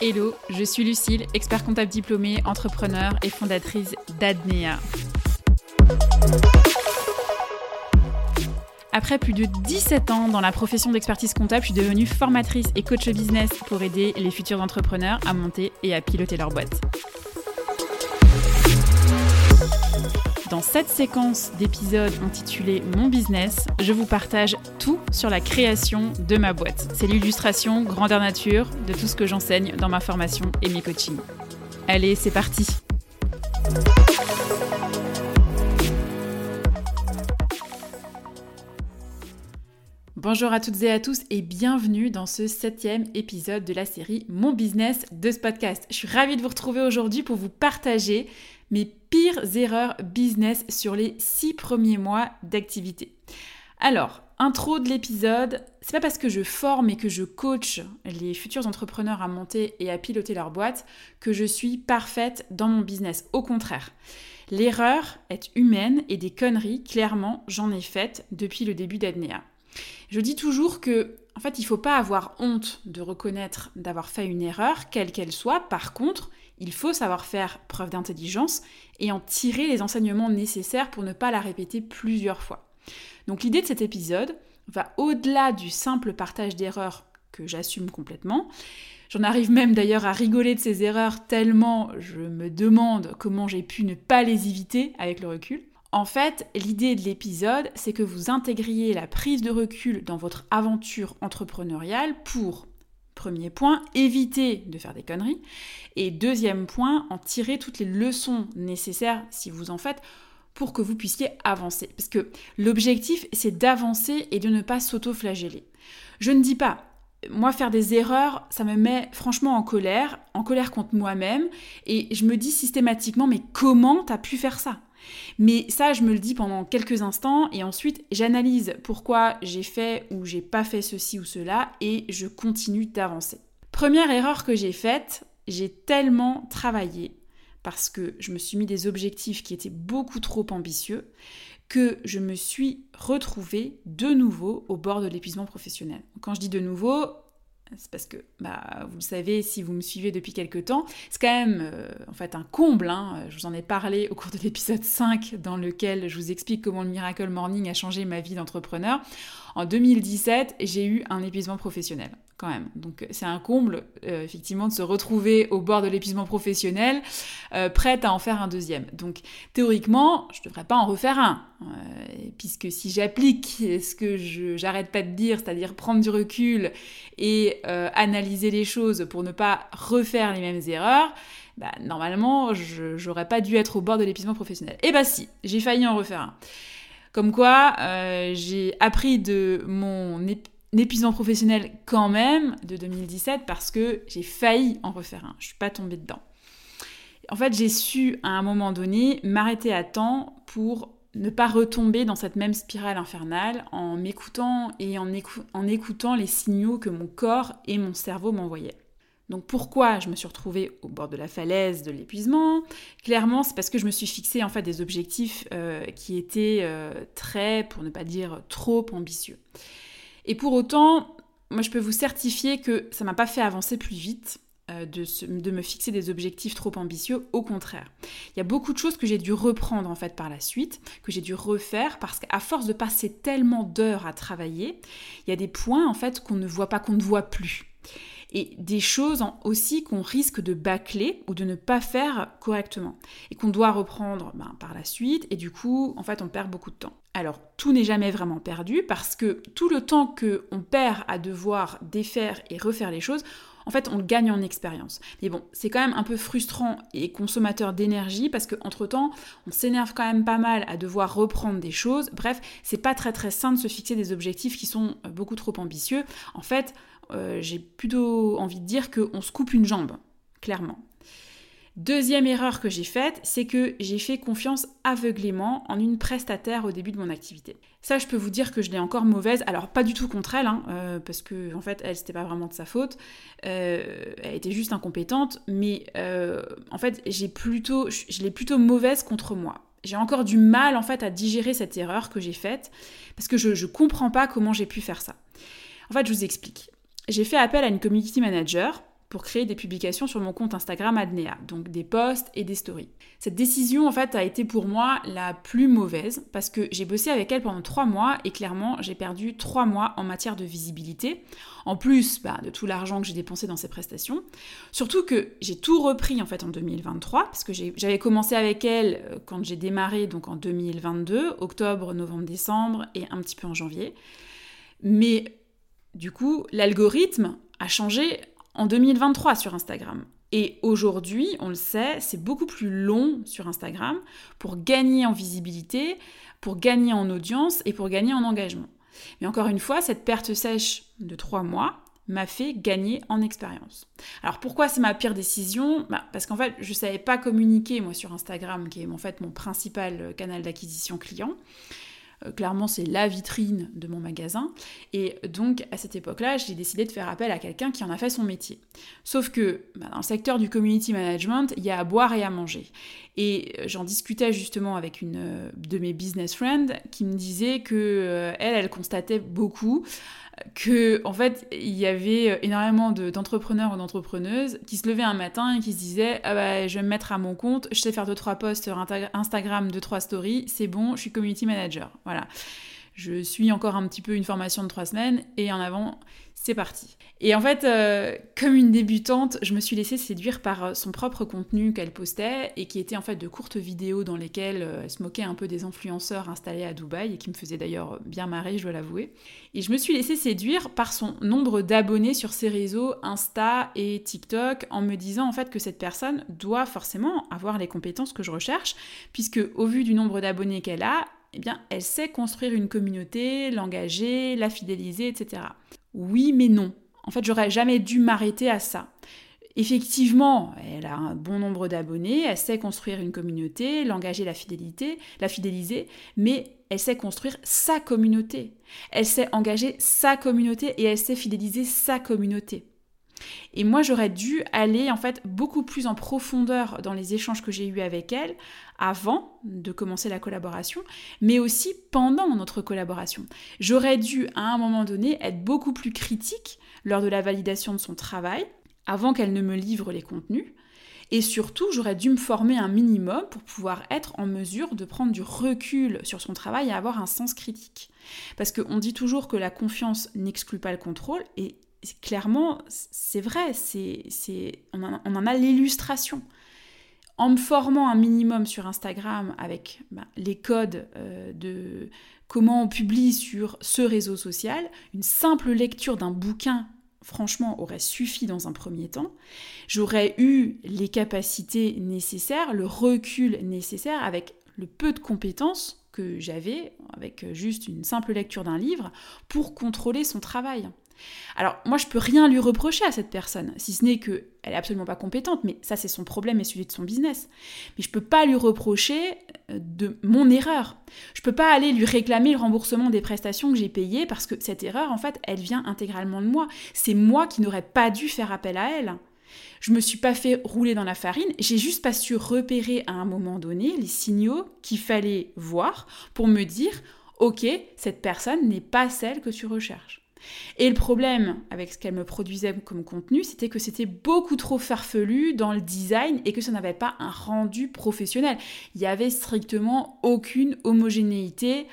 Hello, je suis Lucille, expert comptable diplômée, entrepreneur et fondatrice d'Adnea. Après plus de 17 ans dans la profession d'expertise comptable, je suis devenue formatrice et coach business pour aider les futurs entrepreneurs à monter et à piloter leur boîte. Dans cette séquence d'épisodes intitulée Mon business, je vous partage tout sur la création de ma boîte. C'est l'illustration grandeur nature de tout ce que j'enseigne dans ma formation et mes coachings. Allez, c'est parti Bonjour à toutes et à tous et bienvenue dans ce septième épisode de la série Mon business de ce podcast. Je suis ravie de vous retrouver aujourd'hui pour vous partager mes pires erreurs business sur les six premiers mois d'activité. Alors, intro de l'épisode, c'est pas parce que je forme et que je coach les futurs entrepreneurs à monter et à piloter leur boîte que je suis parfaite dans mon business. Au contraire. L'erreur est humaine et des conneries, clairement, j'en ai faites depuis le début d'Adnea. Je dis toujours que, en fait, il ne faut pas avoir honte de reconnaître d'avoir fait une erreur, quelle qu'elle soit. Par contre, il faut savoir faire preuve d'intelligence et en tirer les enseignements nécessaires pour ne pas la répéter plusieurs fois. Donc l'idée de cet épisode va au-delà du simple partage d'erreurs que j'assume complètement. J'en arrive même d'ailleurs à rigoler de ces erreurs tellement je me demande comment j'ai pu ne pas les éviter avec le recul. En fait, l'idée de l'épisode, c'est que vous intégriez la prise de recul dans votre aventure entrepreneuriale pour Premier point, éviter de faire des conneries. Et deuxième point, en tirer toutes les leçons nécessaires, si vous en faites, pour que vous puissiez avancer. Parce que l'objectif, c'est d'avancer et de ne pas s'auto-flageller. Je ne dis pas, moi, faire des erreurs, ça me met franchement en colère, en colère contre moi-même, et je me dis systématiquement, mais comment t'as pu faire ça? Mais ça, je me le dis pendant quelques instants et ensuite j'analyse pourquoi j'ai fait ou j'ai pas fait ceci ou cela et je continue d'avancer. Première erreur que j'ai faite, j'ai tellement travaillé parce que je me suis mis des objectifs qui étaient beaucoup trop ambitieux que je me suis retrouvée de nouveau au bord de l'épuisement professionnel. Quand je dis de nouveau, c'est parce que, bah, vous le savez, si vous me suivez depuis quelques temps, c'est quand même euh, en fait un comble. Hein. Je vous en ai parlé au cours de l'épisode 5 dans lequel je vous explique comment le Miracle Morning a changé ma vie d'entrepreneur. En 2017, j'ai eu un épuisement professionnel Donc c'est un comble, euh, effectivement, de se retrouver au bord de l'épuisement professionnel, euh, prête à en faire un deuxième. Donc théoriquement, je ne devrais pas en refaire un, euh, puisque si j'applique ce que je j'arrête pas de dire, c'est-à-dire prendre du recul et analyser les choses pour ne pas refaire les mêmes erreurs, bah, normalement, je n'aurais pas dû être au bord de l'épuisement professionnel. Et eh bah si, j'ai failli en refaire un. Comme quoi, j'ai appris de mon épuisement professionnel quand même de 2017 parce que j'ai failli en refaire un. Je suis pas tombée dedans. En fait, j'ai su à un moment donné m'arrêter à temps pour ne pas retomber dans cette même spirale infernale en m'écoutant et en, écoutant les signaux que mon corps et mon cerveau m'envoyaient. Donc pourquoi je me suis retrouvée au bord de la falaise de l'épuisement? Clairement, c'est parce que je me suis fixé en fait des objectifs euh, qui étaient euh, très, pour ne pas dire trop ambitieux. Et pour autant, moi je peux vous certifier que ça m'a pas fait avancer plus vite. Euh, de, de, me fixer des objectifs trop ambitieux, au contraire. Il y a beaucoup de choses que j'ai dû reprendre en fait par la suite, que j'ai dû refaire parce qu'à force de passer tellement d'heures à travailler, il y a des points en fait qu'on ne voit pas, qu'on ne voit plus et des choses aussi qu'on risque de bâcler ou de ne pas faire correctement et qu'on doit reprendre ben, par la suite et du coup en fait on perd beaucoup de temps. Alors tout n'est jamais vraiment perdu parce que tout le temps que on perd à devoir défaire et refaire les choses, en fait, on gagne en expérience. Mais bon, c'est quand même un peu frustrant et consommateur d'énergie parce qu'entre temps, on s'énerve quand même pas mal à devoir reprendre des choses. Bref, c'est pas très très sain de se fixer des objectifs qui sont euh, beaucoup trop ambitieux. En fait, euh, j'ai plutôt envie de dire qu'on se coupe une jambe, clairement. Deuxième erreur que j'ai faite, c'est que j'ai fait confiance aveuglément en une prestataire au début de mon activité. Ça, je peux vous dire que je l'ai encore mauvaise. Alors, pas du tout contre elle, hein, euh, parce que en fait, elle, c'était pas vraiment de sa faute. Euh, elle était juste incompétente, mais en fait, j'ai plutôt, je l'ai plutôt mauvaise contre moi. j'ai encore du mal en fait à digérer cette erreur que j'ai faite parce que je ne comprends pas comment j'ai pu faire ça. En fait, je vous explique. J'ai fait appel à une community manager pour créer des publications sur mon compte Instagram Adnea, donc des posts et des stories. Cette décision, en fait, a été pour moi la plus mauvaise parce que j'ai bossé avec elle pendant trois mois et clairement, j'ai perdu trois mois en matière de visibilité, en plus bah, de tout l'argent que j'ai dépensé dans ces prestations. Surtout que j'ai tout repris en fait en 2023 parce que j'avais commencé avec elle euh, quand j'ai démarré, donc en 2022, octobre, novembre, décembre et un petit peu en janvier. Mais du coup, l'algorithme a changé en 2023 sur Instagram. Et aujourd'hui, on le sait, c'est beaucoup plus long sur Instagram pour gagner en visibilité, pour gagner en audience et pour gagner en engagement. Mais encore une fois, cette perte sèche de trois mois m'a fait gagner en expérience. Alors pourquoi c'est ma pire décision? Bah, Parce qu'en fait, je ne savais pas communiquer moi sur Instagram, qui est en fait mon principal canal d'acquisition client. Euh, clairement, c'est la vitrine de mon magasin. Et donc, à cette époque-là, j'ai décidé de faire appel à quelqu'un qui en a fait son métier. Sauf que bah, dans le secteur du community management, il y a à boire et à manger. Et euh, j'en discutais justement avec une euh, de mes business friends qui me disait que elle, elle constatait beaucoup que en fait il y avait énormément d'entrepreneurs ou d'entrepreneuses qui se levaient un matin et qui se disaient ah bah, je vais me mettre à mon compte, je sais faire deux trois posts sur Instagram, deux trois stories, c'est bon, je suis community manager. Voilà. Je suis encore un petit peu une formation de trois semaines et en avant, c'est parti. Et en fait, euh, comme une débutante, je me suis laissée séduire par euh, son propre contenu qu'elle postait et qui était en fait de courtes vidéos dans lesquelles euh, elle se moquait un peu des influenceurs installés à Dubaï et qui me faisaient d'ailleurs bien marrer, je dois l'avouer. Et je me suis laissée séduire par son nombre d'abonnés sur ses réseaux Insta et TikTok en me disant en fait que cette personne doit forcément avoir les compétences que je recherche puisque au vu du nombre d'abonnés qu'elle a, eh bien, elle sait construire une communauté, l'engager, la fidéliser, etc. Oui, mais non. En fait, j'aurais jamais dû m'arrêter à ça. Effectivement, elle a un bon nombre d'abonnés, elle sait construire une communauté, l'engager, la fidélité, la fidéliser, mais elle sait construire sa communauté. Elle sait engager sa communauté et elle sait fidéliser sa communauté. Et moi, j'aurais dû aller en fait beaucoup plus en profondeur dans les échanges que j'ai eus avec elle avant de commencer la collaboration, mais aussi pendant notre collaboration. J'aurais dû à un moment donné être beaucoup plus critique lors de la validation de son travail, avant qu'elle ne me livre les contenus. Et surtout, j'aurais dû me former un minimum pour pouvoir être en mesure de prendre du recul sur son travail et avoir un sens critique. Parce qu'on dit toujours que la confiance n'exclut pas le contrôle, et clairement, c'est vrai, c'est, on, en, a l'illustration. En me formant un minimum sur Instagram avec bah, les codes euh, de comment on publie sur ce réseau social, une simple lecture d'un bouquin franchement, aurait suffi dans un premier temps. J'aurais eu les capacités nécessaires, le recul nécessaire avec le peu de compétences que j'avais, avec juste une simple lecture d'un livre, pour contrôler son travail. Alors moi je peux rien lui reprocher à cette personne, si ce n'est qu'elle est absolument pas compétente, mais ça c'est son problème et celui de son business. Mais je peux pas lui reprocher euh, de mon erreur. Je peux pas aller lui réclamer le remboursement des prestations que j'ai payées parce que cette erreur en fait elle vient intégralement de moi. C'est moi qui n'aurais pas dû faire appel à elle. Je me suis pas fait rouler dans la farine, j'ai juste pas su repérer à un moment donné les signaux qu'il fallait voir pour me dire OK, cette personne n'est pas celle que tu recherches. Et le problème avec ce qu'elle me produisait comme contenu, c'était que c'était beaucoup trop farfelu dans le design et que ça n'avait pas un rendu professionnel. Il n'y avait strictement aucune homogénéité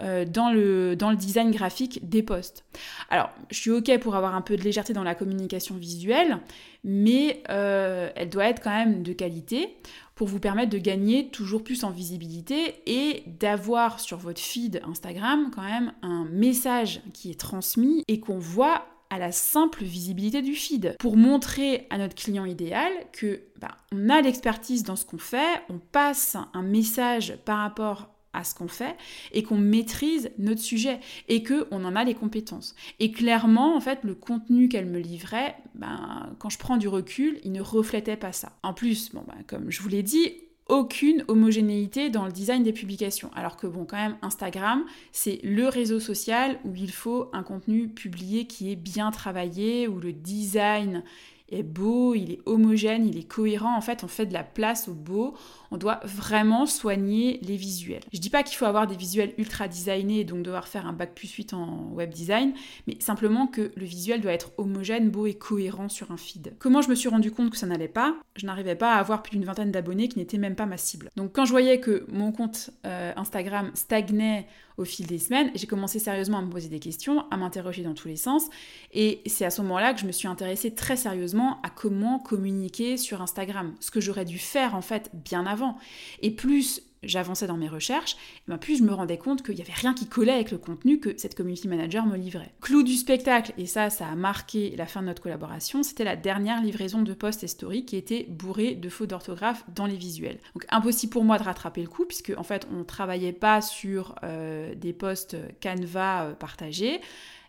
euh, dans, le, dans le design graphique des posts. Alors, je suis OK pour avoir un peu de légèreté dans la communication visuelle, mais euh, elle doit être quand même de qualité pour vous permettre de gagner toujours plus en visibilité et d'avoir sur votre feed Instagram quand même un message qui est transmis et qu'on voit à la simple visibilité du feed pour montrer à notre client idéal que bah, on a l'expertise dans ce qu'on fait, on passe un message par rapport à ce qu'on fait et qu'on maîtrise notre sujet et que on en a les compétences. Et clairement, en fait, le contenu qu'elle me livrait, ben, quand je prends du recul, il ne reflétait pas ça. En plus, bon, ben, comme je vous l'ai dit, aucune homogénéité dans le design des publications. Alors que bon, quand même, Instagram, c'est le réseau social où il faut un contenu publié qui est bien travaillé, où le design est beau, il est homogène, il est cohérent. En fait, on fait de la place au beau, on doit vraiment soigner les visuels. Je dis pas qu'il faut avoir des visuels ultra designés, donc devoir faire un bac plus 8 en web design, mais simplement que le visuel doit être homogène, beau et cohérent sur un feed. Comment je me suis rendu compte que ça n'allait pas? Je n'arrivais pas à avoir plus d'une vingtaine d'abonnés qui n'étaient même pas ma cible. Donc quand je voyais que mon compte euh, Instagram stagnait au fil des semaines, j'ai commencé sérieusement à me poser des questions, à m'interroger dans tous les sens. Et c'est à ce moment-là que je me suis intéressée très sérieusement à comment communiquer sur Instagram. Ce que j'aurais dû faire en fait bien avant. Et plus j'avançais dans mes recherches, et ben, plus je me rendais compte qu'il n'y avait rien qui collait avec le contenu que cette community manager me livrait. Clou du spectacle, et ça, ça a marqué la fin de notre collaboration, c'était la dernière livraison de posts et stories qui était bourrée de fautes d'orthographe dans les visuels. Donc impossible pour moi de rattraper le coup, puisque en fait on ne travaillait pas sur euh, des posts Canva euh, partagés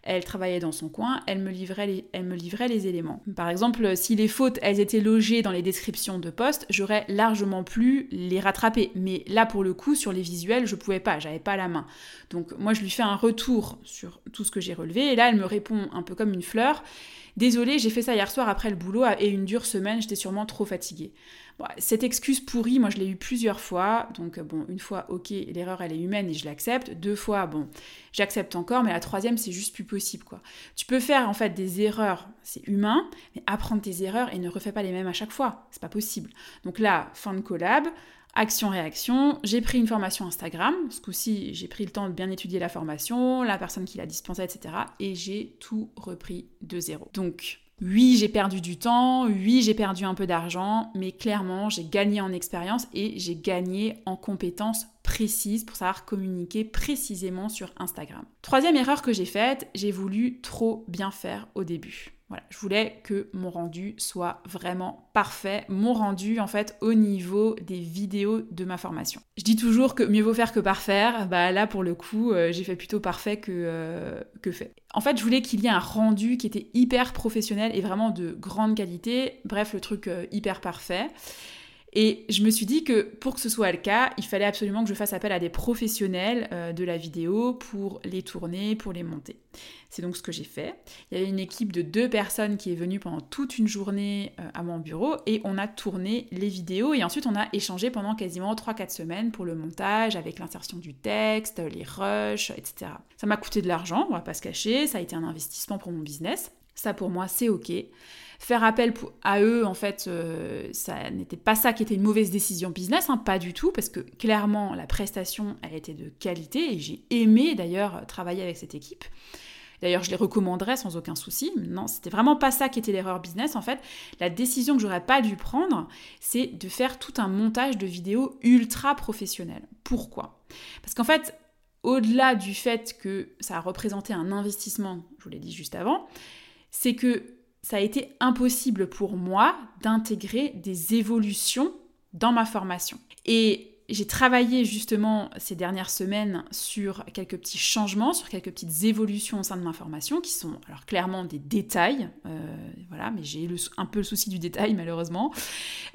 elle travaillait dans son coin, elle me livrait les, éléments. Par exemple, si les fautes, elles étaient logées dans les descriptions de posts, j'aurais largement pu les rattraper. Mais là, pour le coup, sur les visuels, je pouvais pas, j'avais pas la main. Donc moi, je lui fais un retour sur tout ce que j'ai relevé, et là, elle me répond un peu comme une fleur. Désolée, j'ai fait ça hier soir après le boulot et une dure semaine, j'étais sûrement trop fatiguée cette excuse pourrie, moi je l'ai eu plusieurs fois. Donc euh, bon, une fois, ok, l'erreur elle est humaine et je l'accepte. Deux fois, bon, j'accepte encore, mais la troisième c'est juste plus possible quoi. Tu peux faire en fait des erreurs, c'est humain, mais apprendre tes erreurs et ne refais pas les mêmes à chaque fois, c'est pas possible. Donc là, fin de collab. Action-réaction, j'ai pris une formation Instagram, ce coup-ci j'ai pris le temps de bien étudier la formation, la personne qui l'a dispensée, etc. Et j'ai tout repris de zéro. Donc oui, j'ai perdu du temps, oui, j'ai perdu un peu d'argent, mais clairement, j'ai gagné en expérience et j'ai gagné en compétences précises pour savoir communiquer précisément sur Instagram. Troisième erreur que j'ai faite, j'ai voulu trop bien faire au début. Voilà, je voulais que mon rendu soit vraiment parfait, mon rendu en fait au niveau des vidéos de ma formation. Je dis toujours que mieux vaut faire que parfaire, bah là pour le coup euh, j'ai fait plutôt parfait que, euh, que fait. En fait je voulais qu'il y ait un rendu qui était hyper professionnel et vraiment de grande qualité, bref le truc euh, hyper parfait. Et je me suis dit que pour que ce soit le cas, il fallait absolument que je fasse appel à des professionnels euh, de la vidéo pour les tourner, pour les monter. C'est donc ce que j'ai fait. Il y avait une équipe de deux personnes qui est venue pendant toute une journée euh, à mon bureau et on a tourné les vidéos et ensuite on a échangé pendant quasiment 3-4 semaines pour le montage avec l'insertion du texte, les rushs, etc. Ça m'a coûté de l'argent, on va pas se cacher, ça a été un investissement pour mon business. Ça pour moi c'est ok. Faire appel à eux, en fait, euh, ça n'était pas ça qui était une mauvaise décision business, hein, pas du tout, parce que clairement, la prestation, elle était de qualité, et j'ai aimé d'ailleurs travailler avec cette équipe. D'ailleurs, je les recommanderais sans aucun souci. Non, c'était vraiment pas ça qui était l'erreur business. En fait, la décision que j'aurais pas dû prendre, c'est de faire tout un montage de vidéos ultra professionnel. Pourquoi? Parce qu'en fait, au-delà du fait que ça a représenté un investissement, je vous l'ai dit juste avant, c'est que ça a été impossible pour moi d'intégrer des évolutions dans ma formation. Et j'ai travaillé justement ces dernières semaines sur quelques petits changements, sur quelques petites évolutions au sein de ma formation qui sont alors clairement des détails, euh, voilà, mais j'ai un peu le souci du détail malheureusement.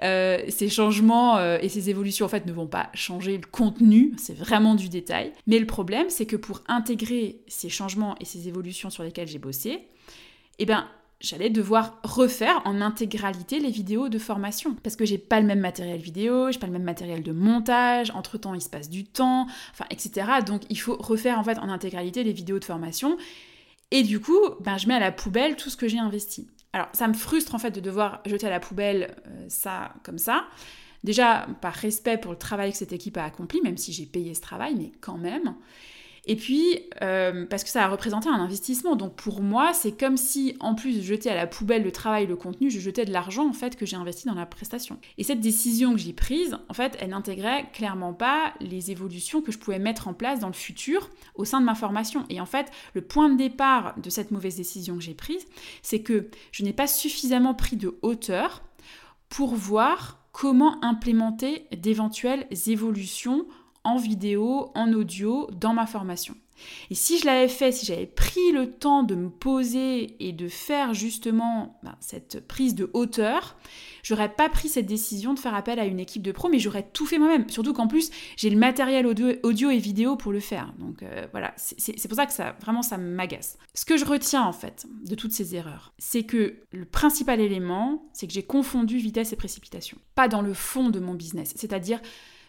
Euh, ces changements euh, et ces évolutions en fait ne vont pas changer le contenu, c'est vraiment du détail. Mais le problème c'est que pour intégrer ces changements et ces évolutions sur lesquelles j'ai bossé, eh ben j'allais devoir refaire en intégralité les vidéos de formation parce que j'ai pas le même matériel vidéo, j'ai pas le même matériel de montage, entre-temps il se passe du temps, etc. Donc il faut refaire en fait en intégralité les vidéos de formation et du coup, ben, je mets à la poubelle tout ce que j'ai investi. Alors ça me frustre en fait de devoir jeter à la poubelle euh, ça comme ça. Déjà par respect pour le travail que cette équipe a accompli, même si j'ai payé ce travail, mais quand même. Et puis, euh, parce que ça a représenté un investissement. Donc pour moi, c'est comme si, en plus de jeter à la poubelle le travail, le contenu, je jetais de l'argent en fait que j'ai investi dans la prestation. Et cette décision que j'ai prise, en fait, elle n'intégrait clairement pas les évolutions que je pouvais mettre en place dans le futur au sein de ma formation. Et en fait, le point de départ de cette mauvaise décision que j'ai prise, c'est que je n'ai pas suffisamment pris de hauteur pour voir comment implémenter d'éventuelles évolutions en vidéo, en audio, dans ma formation. Et si je l'avais fait, si j'avais pris le temps de me poser et de faire justement ben, cette prise de hauteur, j'aurais pas pris cette décision de faire appel à une équipe de pros, mais j'aurais tout fait moi-même. Surtout qu'en plus, j'ai le matériel audio, et vidéo pour le faire. Donc euh, voilà, c'est pour ça que ça, vraiment, ça m'agace. Ce que je retiens en fait de toutes ces erreurs, c'est que le principal élément, c'est que j'ai confondu vitesse et précipitation. Pas dans le fond de mon business, c'est-à-dire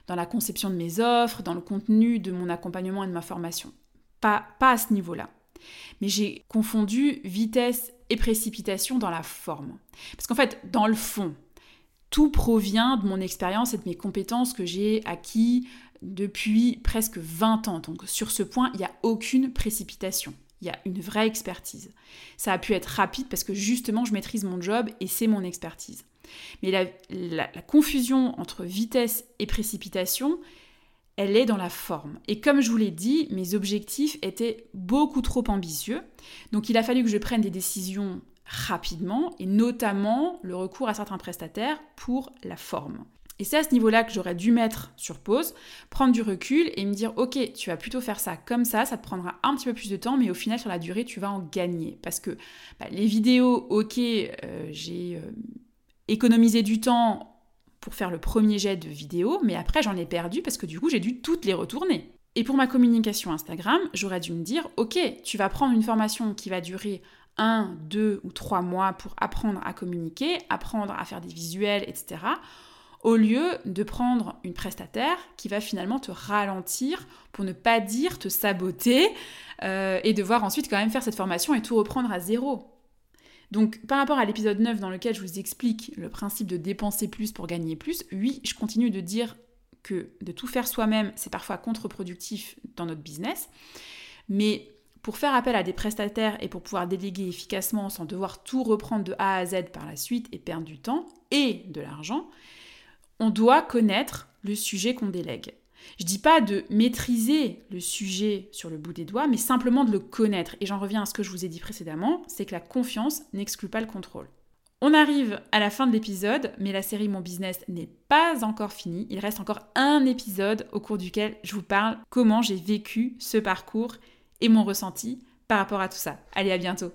dans la conception de mes offres, dans le contenu de mon accompagnement et de ma formation. Pas, pas à ce niveau-là. Mais j'ai confondu vitesse et précipitation dans la forme. Parce qu'en fait, dans le fond, tout provient de mon expérience et de mes compétences que j'ai acquis depuis presque 20 ans. Donc sur ce point, il n'y a aucune précipitation. Il y a une vraie expertise. Ça a pu être rapide parce que justement, je maîtrise mon job et c'est mon expertise. Mais la, confusion entre vitesse et précipitation, elle est dans la forme. Et comme je vous l'ai dit, mes objectifs étaient beaucoup trop ambitieux. Donc il a fallu que je prenne des décisions rapidement, et notamment le recours à certains prestataires pour la forme. Et c'est à ce niveau-là que j'aurais dû mettre sur pause, prendre du recul et me dire ok, tu vas plutôt faire ça comme ça, ça te prendra un petit peu plus de temps, mais au final sur la durée tu vas en gagner. Parce que bah, les vidéos, ok, euh, j'ai euh, économisé du temps pour faire le premier jet de vidéo, mais après j'en ai perdu parce que du coup j'ai dû toutes les retourner. Et pour ma communication Instagram, j'aurais dû me dire, ok, tu vas prendre une formation qui va durer un, deux ou trois mois pour apprendre à communiquer, apprendre à faire des visuels, etc. Au lieu de prendre une prestataire qui va finalement te ralentir, pour ne pas dire te saboter, euh, et devoir ensuite quand même faire cette formation et tout reprendre à zéro. Donc par rapport à l'épisode 9 dans lequel je vous explique le principe de dépenser plus pour gagner plus, oui, je continue de dire que de tout faire soi-même, c'est parfois contre-productif dans notre business, mais pour faire appel à des prestataires et pour pouvoir déléguer efficacement sans devoir tout reprendre de A à Z par la suite et perdre du temps et de l'argent, on doit connaître le sujet qu'on délègue. Je dis pas de maîtriser le sujet sur le bout des doigts, mais simplement de le connaître. Et j'en reviens à ce que je vous ai dit précédemment, c'est que la confiance n'exclut pas le contrôle. On arrive à la fin de l'épisode, mais la série Mon Business n'est pas encore finie. Il reste encore un épisode au cours duquel je vous parle comment j'ai vécu ce parcours et mon ressenti par rapport à tout ça. Allez, à bientôt.